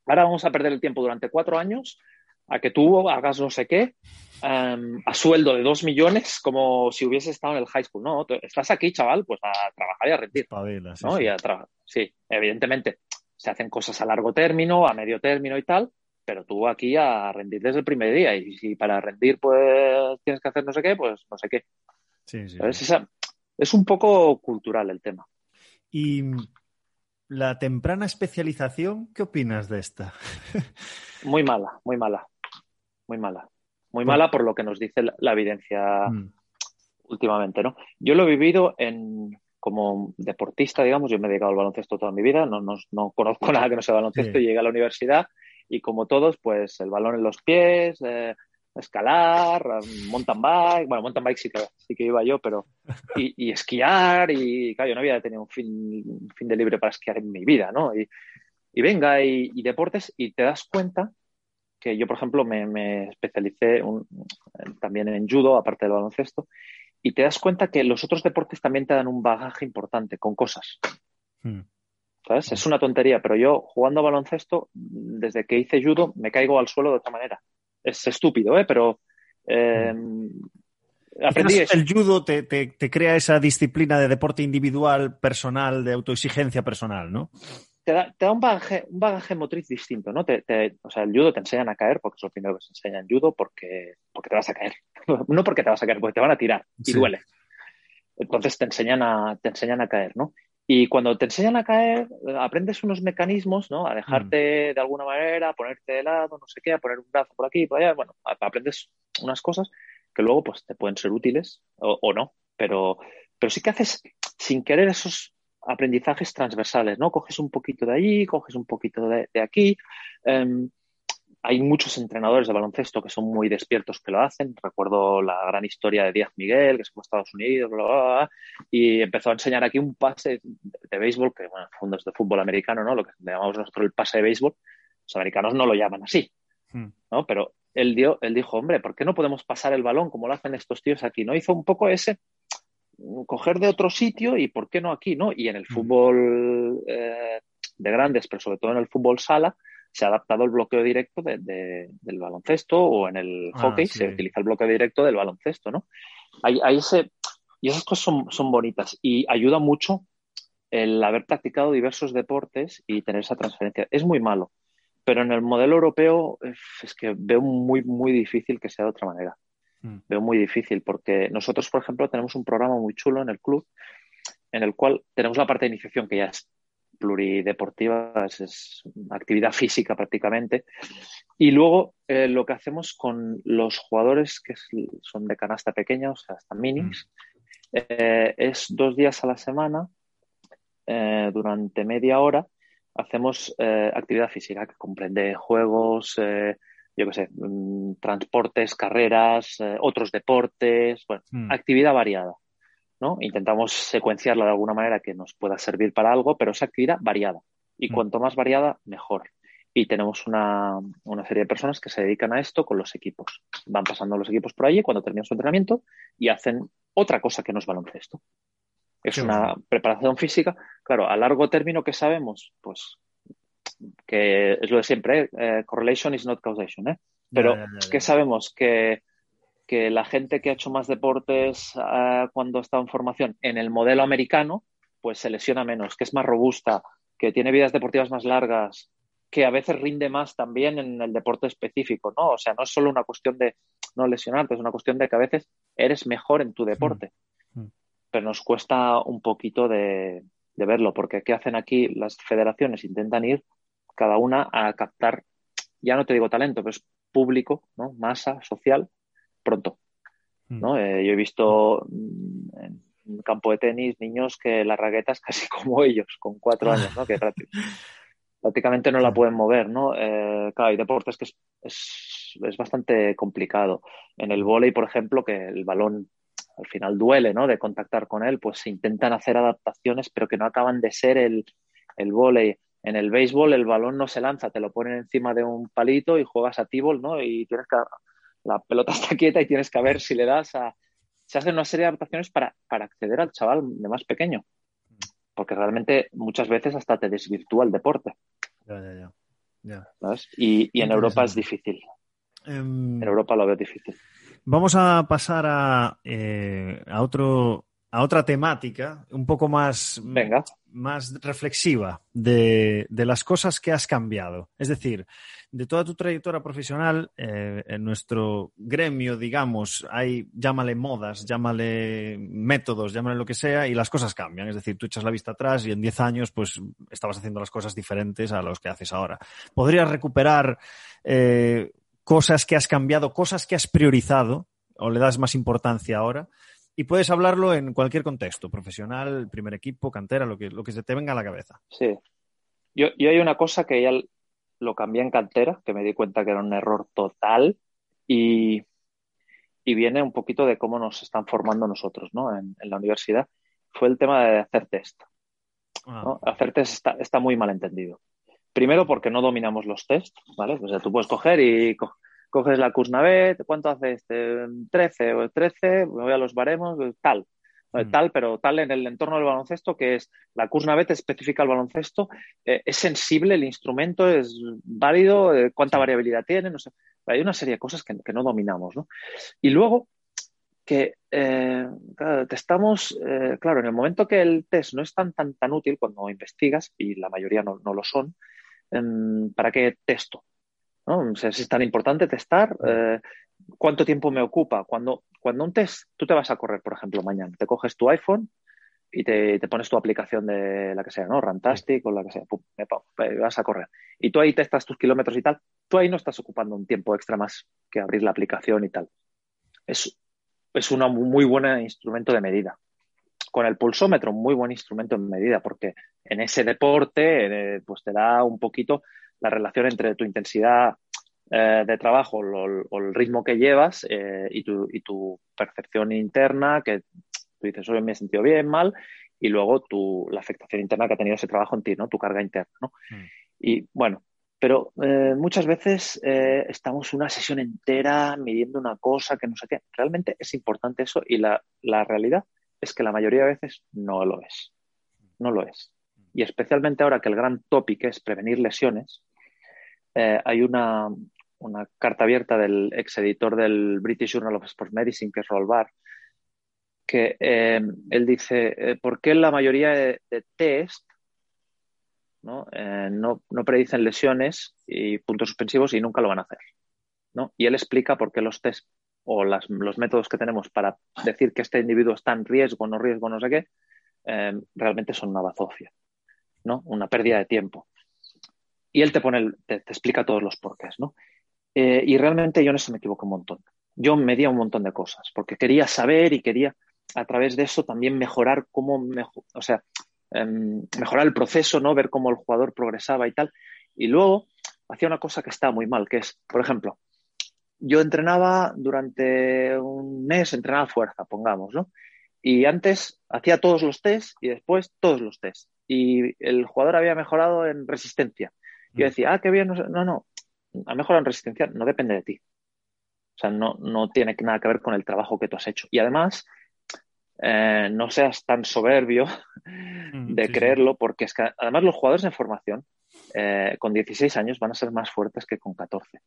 [SPEAKER 2] ahora vamos a perder el tiempo durante cuatro años a que tú hagas no sé qué em, a sueldo de dos millones como si hubiese estado en el high school. No, estás aquí, chaval, pues a trabajar y a rendir. ¿no? Y a sí, evidentemente se hacen cosas a largo término, a medio término y tal, pero tú aquí a rendir desde el primer día y si para rendir pues tienes que hacer no sé qué, pues no sé qué. Sí, sí, es un poco cultural el tema.
[SPEAKER 1] Y la temprana especialización, ¿qué opinas de esta?
[SPEAKER 2] muy mala, muy mala, muy mala. Muy mala por lo que nos dice la, evidencia mm. últimamente, ¿no? Yo lo he vivido en, como deportista, digamos, yo me he dedicado al baloncesto toda mi vida, no, no, conozco nada que no sea baloncesto, y llegué a la universidad y como todos, pues el balón en los pies, eh, escalar, mountain bike, bueno, mountain bike sí que, sí que iba yo, pero y, esquiar y claro, yo no había tenido un fin, fin de libre para esquiar en mi vida, ¿no? Y, y venga, y, deportes y te das cuenta que yo, por ejemplo, me, especialicé también en judo, aparte del baloncesto, y te das cuenta que los otros deportes también te dan un bagaje importante con cosas. Es una tontería, pero yo jugando baloncesto, desde que hice judo, me caigo al suelo de otra manera. Es estúpido, ¿eh? Pero eh,
[SPEAKER 1] aprendí El judo te, crea esa disciplina de deporte individual, personal, de autoexigencia personal, ¿no?
[SPEAKER 2] Te da, un, bagaje, un bagaje motriz distinto, ¿no? Te, o sea, el judo te enseñan a caer porque es lo primero que se enseña en judo porque, porque te vas a caer. no porque te vas a caer, porque te van a tirar y duele. Entonces te enseñan a, te enseñan a caer, ¿no? Y cuando te enseñan a caer, aprendes unos mecanismos, ¿no? A dejarte mm. de alguna manera, a ponerte de lado, no sé qué, a poner un brazo por aquí, por allá. Bueno, aprendes unas cosas que luego pues te pueden ser útiles o, no, pero, pero sí que haces sin querer esos aprendizajes transversales, ¿no? Coges un poquito de allí, coges un poquito de, aquí. Em, hay muchos entrenadores de baloncesto que son muy despiertos que lo hacen. Recuerdo la gran historia de Díaz Miguel, que se fue a Estados Unidos, y empezó a enseñar aquí un pase de, béisbol, que bueno, fondos de fútbol americano, ¿no? Lo que llamamos nosotros el pase de béisbol. Los americanos no lo llaman así, hmm. ¿no? Pero él, dio, él dijo, hombre, ¿por qué no podemos pasar el balón como lo hacen estos tíos aquí? ¿No? Hizo un poco ese coger de otro sitio y por qué no aquí, ¿no? Y en el hmm. fútbol eh, de grandes, pero sobre todo en el fútbol sala, se ha adaptado el bloqueo directo del baloncesto o en el ah, hockey se utiliza el bloqueo directo del baloncesto, ¿no? Hay, ese, y esas cosas son, bonitas y ayuda mucho el haber practicado diversos deportes y tener esa transferencia. Es muy malo, pero en el modelo europeo es que veo muy, muy difícil que sea de otra manera. Mm. Veo muy difícil porque nosotros, por ejemplo, tenemos un programa muy chulo en el club en el cual tenemos la parte de iniciación que ya es plurideportiva, es, actividad física prácticamente. Y luego eh, lo que hacemos con los jugadores que son de canasta pequeña, o sea, hasta minis, eh, es dos días a la semana, eh, durante media hora, hacemos actividad física que comprende juegos, yo qué sé, mm, transportes, carreras, otros deportes, bueno, mm. actividad variada. ¿No? Intentamos secuenciarla de alguna manera que nos pueda servir para algo, pero esa actividad variada. Y mm. cuanto más variada, mejor. Y tenemos una, serie de personas que se dedican a esto con los equipos. Van pasando los equipos por allí cuando terminan su entrenamiento y hacen otra cosa que no es baloncesto. Es una preparación física. Claro, a largo término, ¿qué sabemos? Pues que es lo de siempre, ¿eh? correlation is not causation, ¿eh? Pero ¿qué sabemos? Que, que, la gente que ha hecho más deportes cuando está en formación en el modelo americano, pues se lesiona menos, que es más robusta, que tiene vidas deportivas más largas, que a veces rinde más también en el deporte específico, ¿no? O sea, no es solo una cuestión de no lesionarte, es una cuestión de que a veces eres mejor en tu deporte. Mm. Mm. Pero nos cuesta un poquito de, verlo, porque ¿qué hacen aquí las federaciones? Intentan ir cada una a captar, ya no te digo talento, pero es público, ¿no? Masa social, pronto. Mm. ¿no? Eh, yo he visto en un campo de tenis niños que la raqueta es casi como ellos, con cuatro años, ¿no? Que prácticamente no la pueden mover, ¿no? Eh, claro, hay deportes que es, es, es, bastante complicado. En el vóley, por ejemplo, que el balón al final duele, ¿no? De contactar con él, pues se intentan hacer adaptaciones, pero que no acaban de ser el, el vóley. En el béisbol el balón no se lanza, te lo ponen encima de un palito y juegas a tibol, ¿no? Y tienes que la pelota está quieta y tienes que ver si le das a se hacen una serie de adaptaciones para, para acceder al chaval de más pequeño porque realmente muchas veces hasta te desvirtúa el deporte. Ya, ya, ya. Y, en Europa es difícil. Em, en Europa lo veo difícil.
[SPEAKER 1] Vamos a pasar a, eh, a otro a otra temática un poco más, más reflexiva de, las cosas que has cambiado. Es decir, de toda tu trayectoria profesional, eh, en nuestro gremio, digamos, hay, llámale modas, llámale métodos, llámale lo que sea, y las cosas cambian. Es decir, tú echas la vista atrás y en 10 años, pues, estabas haciendo las cosas diferentes a los que haces ahora. ¿Podrías recuperar eh, cosas que has cambiado, cosas que has priorizado, o le das más importancia ahora? Y puedes hablarlo en cualquier contexto, profesional, primer equipo, cantera, lo que, lo que se te venga a la cabeza.
[SPEAKER 2] Sí. Yo, yo hay una cosa que ya lo cambié en cantera, que me di cuenta que era un error total y, y viene un poquito de cómo nos están formando nosotros ¿no? en, la universidad. Fue el tema de hacer test. Ah. Hacer test está, está, muy mal entendido. Primero porque no dominamos los test, ¿vale? O sea, tú puedes coger y coges la Kuznavet, ¿cuánto hace este? 13 o 13, me voy a los baremos, tal. Mm. Tal, pero tal en el entorno del baloncesto, que es la Kuznavet específica al baloncesto, eh, es sensible el instrumento, es válido, eh, cuánta variabilidad tiene, no sé. Hay una serie de cosas que, no dominamos, ¿no? Y luego, que eh, claro, testamos, claro, en el momento que el test no es tan, tan, tan útil cuando investigas, y la mayoría no, no lo son, em, ¿para qué testo? ¿No? es tan importante testar. Eh, ¿Cuánto tiempo me ocupa? Cuando, cuando un test, tú te vas a correr, por ejemplo, mañana, te coges tu iPhone y te, pones tu aplicación de la que sea, ¿no? Rantastic o la que sea, pum, me, vas a correr. Y tú ahí testas tus kilómetros y tal, tú ahí no estás ocupando un tiempo extra más que abrir la aplicación y tal. Es, es un muy buen instrumento de medida. Con el pulsómetro, muy buen instrumento de medida, porque en ese deporte, eh, pues te da un poquito la relación entre tu intensidad eh, de trabajo o, el ritmo que llevas eh, y, tu, y, tu, percepción interna, que tú dices, hoy me he sentido bien, mal, y luego tu, la afectación interna que ha tenido ese trabajo en ti, ¿no? Tu carga interna, ¿no? Mm. Y bueno, pero eh, muchas veces estamos una sesión entera midiendo una cosa que no sé qué. Realmente es importante eso y la, la realidad es que la mayoría de veces no lo es. No lo es y especialmente ahora que el gran tópico es prevenir lesiones, eh, hay una, carta abierta del ex editor del British Journal of Sports Medicine, que es Rolbar, que eh, él dice, eh, ¿por qué la mayoría de, test ¿no? ¿no? predicen lesiones y puntos suspensivos y nunca lo van a hacer? ¿no? Y él explica por qué los test o los métodos que tenemos para decir que este individuo está en riesgo, no riesgo, no sé qué, realmente son una bazofia. ¿no? Una pérdida de tiempo. Y él te explica todos los porqués, ¿no? Eh, y realmente yo en eso me equivoco un montón. Yo medía un montón de cosas, porque quería saber y quería a través de eso también mejorar cómo, o sea, em, mejorar el proceso, ¿no? Ver cómo el jugador progresaba y tal. Y luego hacía una cosa que está muy mal, que es, por ejemplo, yo entrenaba durante un mes, entrenaba fuerza, pongamos, ¿no? Y antes hacía todos los tests y después todos los tests y el jugador había mejorado en resistencia. Yo mm. decía, ah, qué bien, no, no, ha mejorado en resistencia, no depende de ti. O sea, no, no tiene nada que ver con el trabajo que tú has hecho. Y además, eh, no seas tan soberbio mm, de creerlo, porque es que además los jugadores en formación eh, con 16 años van a ser más fuertes que con 14.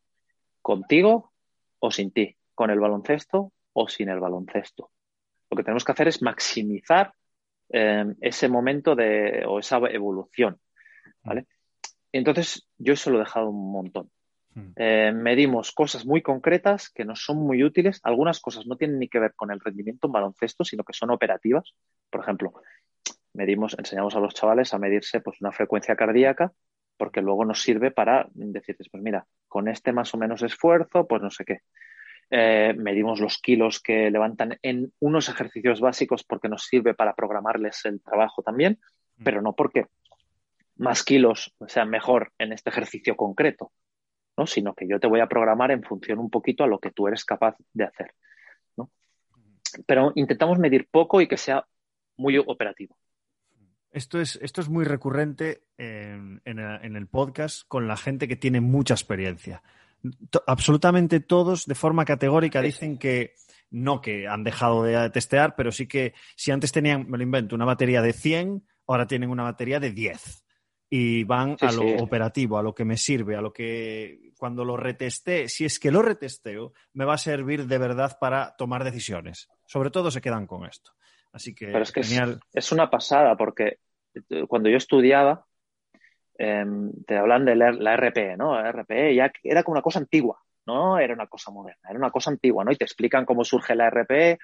[SPEAKER 2] Contigo o sin ti, con el baloncesto o sin el baloncesto. Lo que tenemos que hacer es maximizar eh, ese momento de, o esa evolución. ¿vale? Entonces, yo eso lo he dejado un montón. Hmm. Eh, medimos cosas muy concretas que nos son muy útiles. Algunas cosas no tienen ni que ver con el rendimiento en baloncesto, sino que son operativas. Por ejemplo, medimos, enseñamos a los chavales a medirse pues, una frecuencia cardíaca, porque luego nos sirve para decirles, pues mira, con este más o menos esfuerzo, pues no sé qué. Eh, medimos los kilos que levantan en unos ejercicios básicos porque nos sirve para programarles el trabajo también, hmm. pero no porque más kilos sean mejor en este ejercicio concreto, ¿no? sino que yo te voy a programar en función un poquito a lo que tú eres capaz de hacer. ¿no? Pero intentamos medir poco y que sea muy operativo.
[SPEAKER 1] Esto es, esto es muy recurrente en, el podcast con la gente que tiene mucha experiencia. absolutamente todos, de forma categórica, dicen que no que han dejado de testear, pero sí que si antes tenían, me lo invento, una batería de 100, ahora tienen una batería de 10 y van a lo operativo, a lo que me sirve, a lo que cuando lo retesté, si es que lo retesteo, me va a servir de verdad para tomar decisiones. Sobre todo se quedan con esto. Así que,
[SPEAKER 2] Pero es que Es, una pasada porque eh, cuando yo estudiaba, em, te hablan de la, RPE, ¿no? La RPE ya era como una cosa antigua, no era una cosa moderna, era una cosa antigua, ¿no? Y te explican cómo surge la RPE,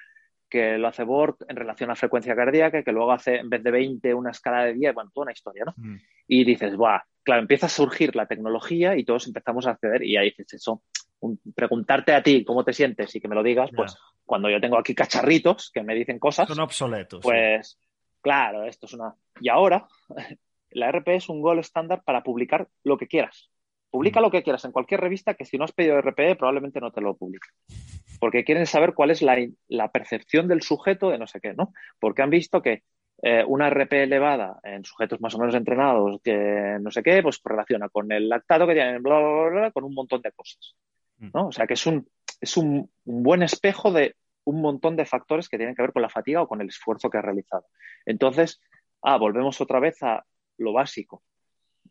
[SPEAKER 2] que lo hace Borg en relación a frecuencia cardíaca, que luego hace en vez de 20 una escala de 10, bueno, toda una historia, ¿no? Mm. Y dices, ¡buah! Claro, empieza a surgir la tecnología y todos empezamos a acceder y ahí dices eso. preguntarte a ti cómo te sientes y que me lo digas, pues cuando yo tengo aquí cacharritos que me dicen cosas.
[SPEAKER 1] Son obsoletos.
[SPEAKER 2] Pues, claro, esto es una. Y ahora, la RP es un gol estándar para publicar lo que quieras. Publica mm. lo que quieras en cualquier revista que si no has pedido RPE probablemente no te lo publique. Porque quieren saber cuál es la, percepción del sujeto de no sé qué, ¿no? Porque han visto que eh, una RPE elevada en sujetos más o menos entrenados que no sé qué, pues relaciona con el lactato que tienen, bla, bla, bla, con un montón de cosas. Mm. ¿no? O sea que es un, es un, buen espejo de un montón de factores que tienen que ver con la fatiga o con el esfuerzo que ha realizado. Entonces, ah, volvemos otra vez a lo básico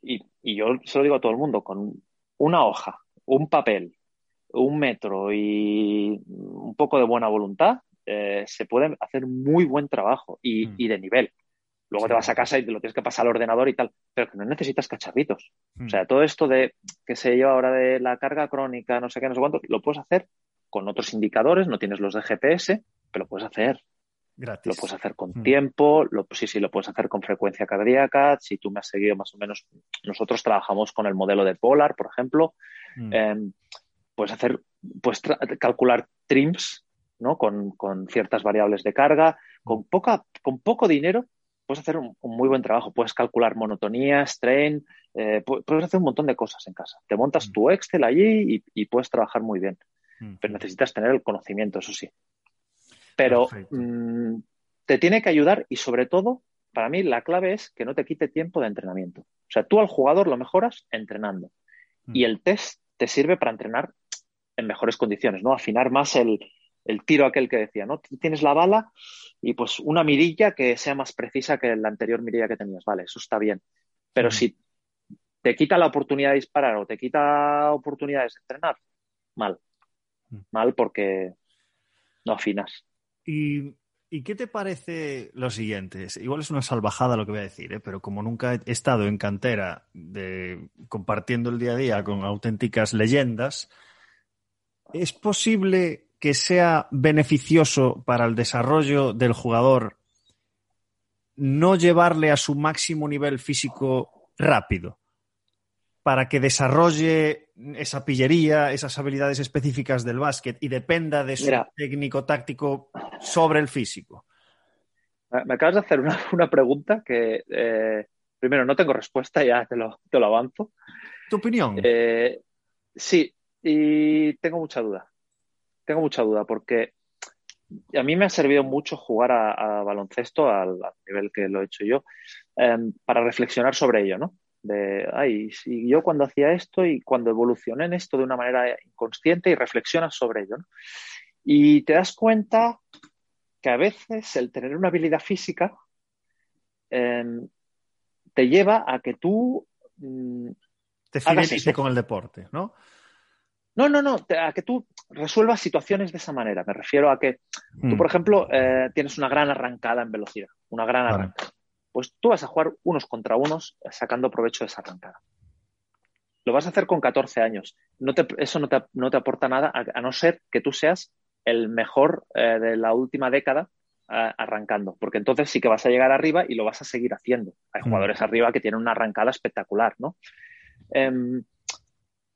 [SPEAKER 2] y, yo se lo digo a todo el mundo, con una hoja, un papel, un metro y un poco de buena voluntad, eh, se puede hacer muy buen trabajo y, mm. de nivel. Luego te vas a casa y te lo tienes que pasar al ordenador y tal, pero que no necesitas cacharritos. O mm. sea, todo esto de que se lleva ahora de la carga crónica, no sé qué, no sé cuánto, lo puedes hacer con otros indicadores, no tienes los de GPS, pero lo puedes hacer lo puedes hacer con mm. tiempo, lo, sí, sí, lo puedes hacer con frecuencia cardíaca. Si tú me has seguido más o menos, nosotros trabajamos con el modelo de Polar, por ejemplo. Mm. Puedes hacer, puedes calcular trims, ¿no? Con, ciertas variables de carga. Con, poca, con poco dinero puedes hacer un, muy buen trabajo. Puedes calcular monotonía, strain, eh, puedes hacer un montón de cosas en casa. Te montas mm. tu Excel allí y, puedes trabajar muy bien. Pero necesitas tener el conocimiento, eso sí pero mm, te tiene que ayudar y sobre todo, para mí la clave es que no te quite tiempo de entrenamiento. O sea, tú al jugador lo mejoras entrenando y mm. el test te sirve para entrenar en mejores condiciones, ¿no? Afinar más el, tiro aquel que decía, ¿no? Tienes la bala y pues una mirilla que sea más precisa que la anterior mirilla que tenías, vale, eso está bien. Pero mm. si te quita la oportunidad de disparar o te quita oportunidades de entrenar, mal. Mal porque no afinas.
[SPEAKER 1] ¿Y, qué te parece lo siguiente? Igual es una salvajada lo que voy a decir, ¿eh? pero como nunca he estado en cantera de, compartiendo el día a día con auténticas leyendas, ¿es posible que sea beneficioso para el desarrollo del jugador no llevarle a su máximo nivel físico rápido? Para que desarrolle esa pillería, esas habilidades específicas del básquet y dependa de su técnico táctico sobre el físico?
[SPEAKER 2] Me acabas de hacer una, pregunta que eh, primero no tengo respuesta, ya te lo, te lo avanzo.
[SPEAKER 1] ¿Tu opinión?
[SPEAKER 2] Eh, sí, y tengo mucha duda. Tengo mucha duda porque a mí me ha servido mucho jugar a, baloncesto al, nivel que lo he hecho yo em, para reflexionar sobre ello, ¿no? De, ay, si yo cuando hacía esto y cuando evolucioné en esto de una manera inconsciente y reflexionas sobre ello. Y te das cuenta que a veces el tener una habilidad física em, te lleva a que tú
[SPEAKER 1] mm, te con el deporte, ¿no?
[SPEAKER 2] No, no, no, a que tú resuelvas situaciones de esa manera. Me refiero a que tú, mm. por ejemplo, eh, tienes una gran arrancada en velocidad, una gran arrancada. Pues tú vas a jugar unos contra unos sacando provecho de esa arrancada. Lo vas a hacer con 14 años. No te, eso no te, no te, aporta nada a, no ser que tú seas el mejor eh, de la última década eh, arrancando, porque entonces sí que vas a llegar arriba y lo vas a seguir haciendo. Hay mm. jugadores arriba que tienen una arrancada espectacular, ¿no? Em,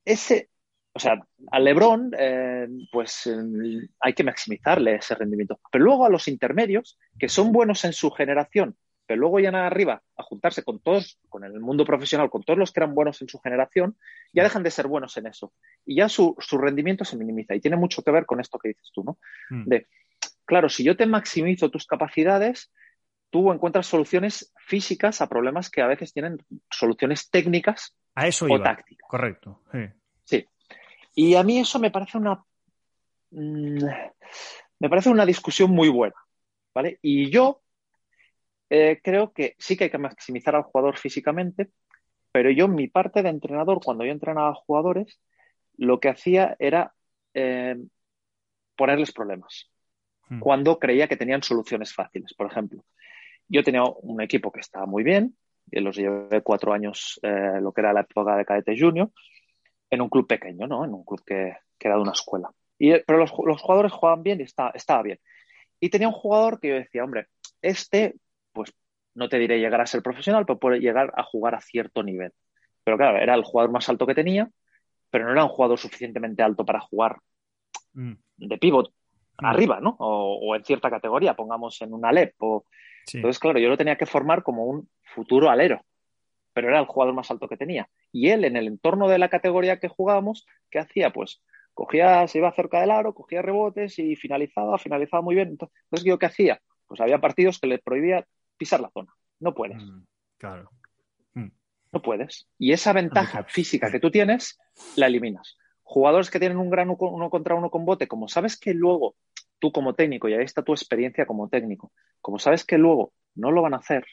[SPEAKER 2] ese, o sea, a Lebron, eh, pues em, hay que maximizarle ese rendimiento. Pero luego a los intermedios, que son buenos en su generación, pero luego ya arriba a juntarse con todos, con el mundo profesional, con todos los que eran buenos en su generación, ya dejan de ser buenos en eso. Y ya su, rendimiento se minimiza. Y tiene mucho que ver con esto que dices tú, ¿no? Mm. De, claro, si yo te maximizo tus capacidades, tú encuentras soluciones físicas a problemas que a veces tienen soluciones técnicas
[SPEAKER 1] a eso o tácticas. Correcto.
[SPEAKER 2] Sí. Y a mí eso me parece una mm, me parece una discusión muy buena, ¿vale? Y yo eh, creo que sí que hay que maximizar al jugador físicamente, pero yo mi parte de entrenador, cuando yo entrenaba a jugadores, lo que hacía era eh, ponerles problemas. Hmm. Cuando creía que tenían soluciones fáciles. Por ejemplo, yo tenía un equipo que estaba muy bien, y los llevé cuatro años, eh, lo que era la época de cadete junior, en un club pequeño, ¿no? En un club que, era de una escuela. Y, pero los, jugadores jugaban bien y estaba bien. Y tenía un jugador que yo decía, hombre, este, pues no te diré llegar a ser profesional, pero puede llegar a jugar a cierto nivel. Pero claro, era el jugador más alto que tenía, pero no era un jugador suficientemente alto para jugar mm. de pivot mm. arriba, ¿no? O, en cierta categoría, pongamos en un Alep. Entonces, claro, yo lo tenía que formar como un futuro alero, pero era el jugador más alto que tenía. Y él, en el entorno de la categoría que jugábamos, ¿qué hacía? Pues cogía, se iba cerca del aro, cogía rebotes y finalizaba, finalizaba muy bien. Entonces, ¿yo qué hacía? Pues había partidos que le prohibía pisar la zona. No puedes. Mm,
[SPEAKER 1] claro.
[SPEAKER 2] Mm. No puedes. Y esa ventaja física que tú tienes, la eliminas. Jugadores que tienen un gran uno contra uno con bote, como sabes que luego tú como técnico, y ahí está tu experiencia como técnico, como sabes que luego no lo van a hacer,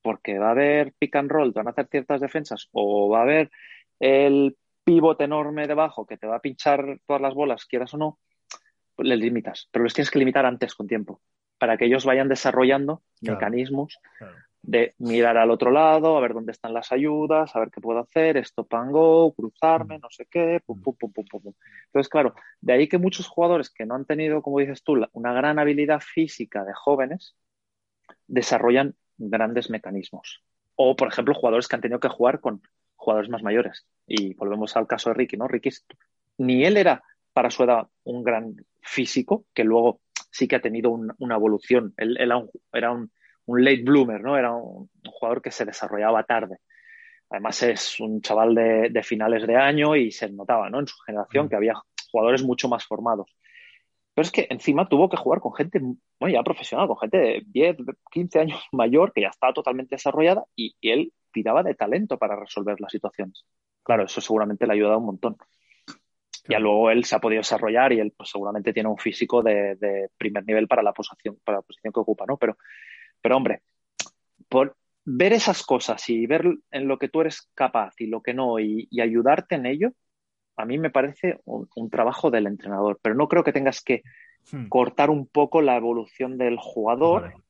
[SPEAKER 2] porque va a haber pick and roll, te van a hacer ciertas defensas, o va a haber el pivote enorme debajo que te va a pinchar todas las bolas, quieras o no, pues les limitas. Pero les tienes que limitar antes con tiempo, para que ellos vayan desarrollando mecanismos de mirar al otro lado, a ver dónde están las ayudas, a ver qué puedo hacer, stop and go, cruzarme, mm. no sé qué, pum, pum, pum, pum, pum. Entonces, claro, de ahí que muchos jugadores que no han tenido, como dices tú, una gran habilidad física de jóvenes, desarrollan grandes mecanismos. O, por ejemplo, jugadores que han tenido que jugar con jugadores más mayores. Y volvemos al caso de Ricky, ¿no? Ricky, ni él era para su edad un gran físico, que luego sí que ha tenido una evolución. Él, era un un late bloomer, ¿no? Era un, jugador que se desarrollaba tarde. Además es un chaval de, finales de año y se notaba, ¿no? En su generación que había jugadores mucho más formados. Pero es que encima tuvo que jugar con gente bueno, ya profesional, con gente de 10, 15 años mayor que ya estaba totalmente desarrollada y, él tiraba de talento para resolver las situaciones. Claro, eso seguramente le ha ayudado un montón. Ya luego él se ha podido desarrollar y él pues, seguramente tiene un físico de, de, primer nivel para la posición, para la posición que ocupa, ¿no? Pero pero hombre, por ver esas cosas y ver en lo que tú eres capaz y lo que no y, ayudarte en ello, a mí me parece un, trabajo del entrenador. Pero no creo que tengas que hmm. cortar un poco la evolución del jugador, hmm.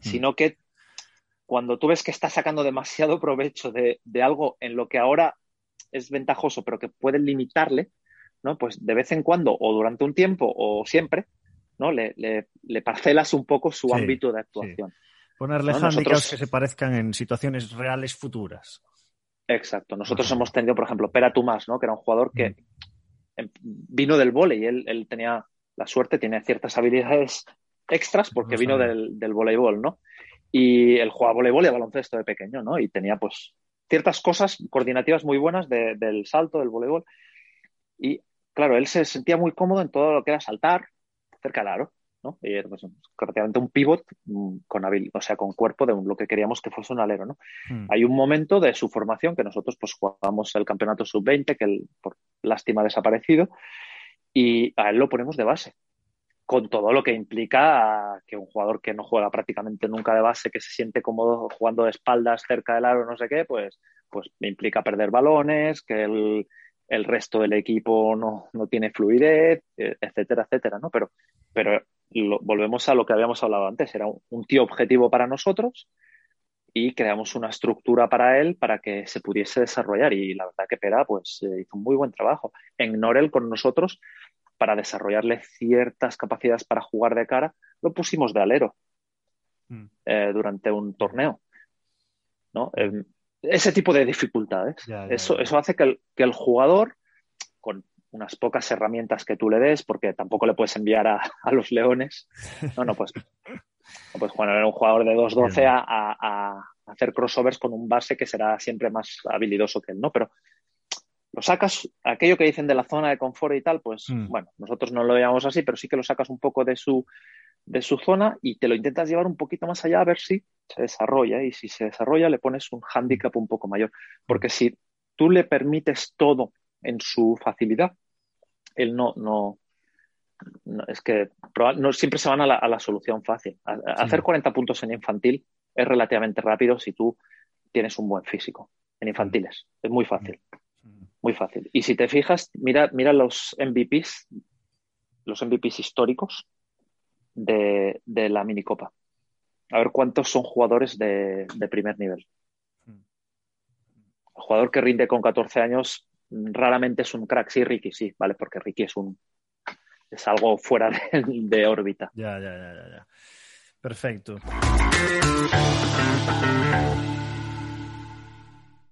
[SPEAKER 2] sino que cuando tú ves que está sacando demasiado provecho de, algo en lo que ahora es ventajoso, pero que puede limitarle, ¿no? Pues de vez en cuando, o durante un tiempo, o siempre, ¿no? Le, le, parcelas un poco su ámbito de actuación.
[SPEAKER 1] Ponerle que se parezcan en situaciones reales futuras.
[SPEAKER 2] Exacto. Nosotros hemos tenido, por ejemplo, Pera Tomás, ¿no? Que era un jugador que mm. em, vino del vóley. Él, él tenía la suerte, tiene ciertas habilidades extras porque vino del, del, voleibol, ¿no? Y él jugaba voleibol y baloncesto de pequeño, ¿no? Y tenía, pues, ciertas cosas coordinativas muy buenas del salto, del voleibol. Y, claro, él se sentía muy cómodo en todo lo que era saltar, cerca del aro, ¿no? Y era pues, prácticamente un pivot mm, con o sea, con cuerpo de lo que queríamos que fuese un alero, ¿no? Hmm. Hay un momento de su formación que nosotros pues jugamos el campeonato sub-20, que por lástima ha desaparecido, y a él lo ponemos de base. Con todo lo que implica que un jugador que no juega prácticamente nunca de base, que se siente cómodo jugando de espaldas cerca del aro, no sé qué, pues, pues implica perder balones, que el, el resto del equipo no, no, tiene fluidez, eh, etcétera, etcétera, ¿no? Pero, pero volvemos a lo que habíamos hablado antes, era un, un, tío objetivo para nosotros y creamos una estructura para él para que se pudiese desarrollar y la verdad que Pera pues eh, hizo un muy buen trabajo. En Norel con nosotros para desarrollarle ciertas capacidades para jugar de cara, lo pusimos de alero mm. eh, durante un torneo. ¿no? Eh, ese tipo de dificultades. Ya, ya, eso, ya. eso hace que el, que el, jugador, con unas pocas herramientas que tú le des, porque tampoco le puedes enviar a, a los leones, no, no, pues, no puedes jugar a un jugador de 2-12 a, a, hacer crossovers con un base que será siempre más habilidoso que él, ¿no? Pero lo sacas, aquello que dicen de la zona de confort y tal, pues mm. bueno, nosotros no lo llamamos así, pero sí que lo sacas un poco de su, de su zona y te lo intentas llevar un poquito más allá a ver si se desarrolla. Y si se desarrolla, le pones un handicap un poco mayor. Porque si tú le permites todo en su facilidad, él no, no, no es que no siempre se van a la, a la solución fácil. A, a hacer 40 puntos en infantil es relativamente rápido si tú tienes un buen físico. En infantiles es muy fácil. Muy fácil. Y si te fijas, mira, mira los MVPs, los MVPs históricos de, de la minicopa. A ver cuántos son jugadores de, de, primer nivel. El jugador que rinde con 14 años raramente es un crack. Sí, Ricky, sí, ¿vale? Porque Ricky es un es algo fuera de, de órbita.
[SPEAKER 1] Ya, ya, ya, ya, ya. Perfecto.